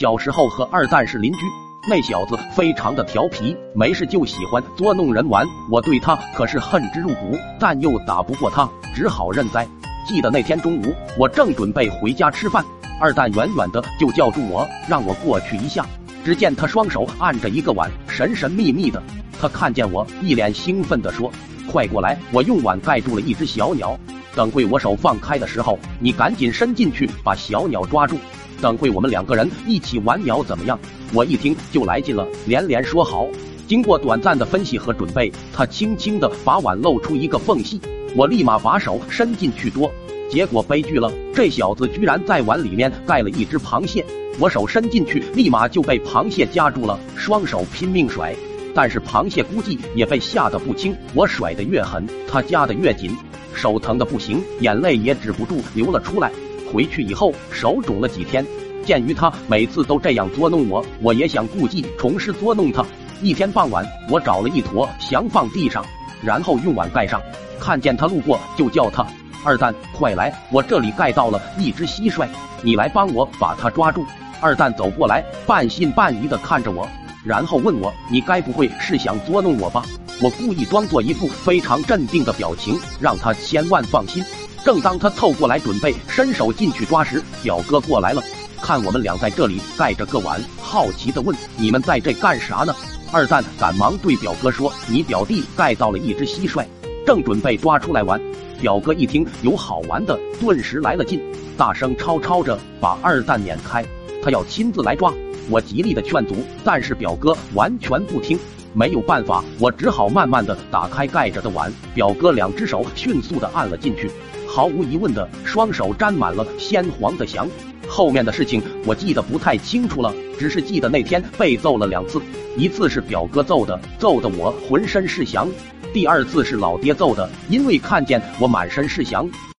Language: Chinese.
小时候和二蛋是邻居，那小子非常的调皮，没事就喜欢捉弄人玩。我对他可是恨之入骨，但又打不过他，只好认栽。记得那天中午，我正准备回家吃饭，二蛋远远的就叫住我，让我过去一下。只见他双手按着一个碗，神神秘秘的。他看见我，一脸兴奋地说：“快过来！”我用碗盖住了一只小鸟。等会我手放开的时候，你赶紧伸进去把小鸟抓住。等会我们两个人一起玩鸟，怎么样？我一听就来劲了，连连说好。经过短暂的分析和准备，他轻轻地把碗露出一个缝隙，我立马把手伸进去捉。结果悲剧了，这小子居然在碗里面盖了一只螃蟹。我手伸进去，立马就被螃蟹夹住了，双手拼命甩。但是螃蟹估计也被吓得不轻，我甩得越狠，它夹得越紧，手疼的不行，眼泪也止不住流了出来。回去以后手肿了几天。鉴于他每次都这样捉弄我，我也想故技重施捉弄他。一天傍晚，我找了一坨翔放地上，然后用碗盖上。看见他路过，就叫他二蛋，快来，我这里盖到了一只蟋蟀，你来帮我把它抓住。二蛋走过来，半信半疑的看着我。然后问我：“你该不会是想捉弄我吧？”我故意装作一副非常镇定的表情，让他千万放心。正当他凑过来准备伸手进去抓时，表哥过来了，看我们俩在这里盖着个碗，好奇的问：“你们在这干啥呢？”二蛋赶忙对表哥说：“你表弟盖到了一只蟋蟀，正准备抓出来玩。”表哥一听有好玩的，顿时来了劲，大声吵吵着把二蛋撵开，他要亲自来抓。我极力的劝阻，但是表哥完全不听。没有办法，我只好慢慢的打开盖着的碗。表哥两只手迅速的按了进去，毫无疑问的，双手沾满了鲜黄的翔。后面的事情我记得不太清楚了，只是记得那天被揍了两次，一次是表哥揍的，揍的我浑身是翔；第二次是老爹揍的，因为看见我满身是翔。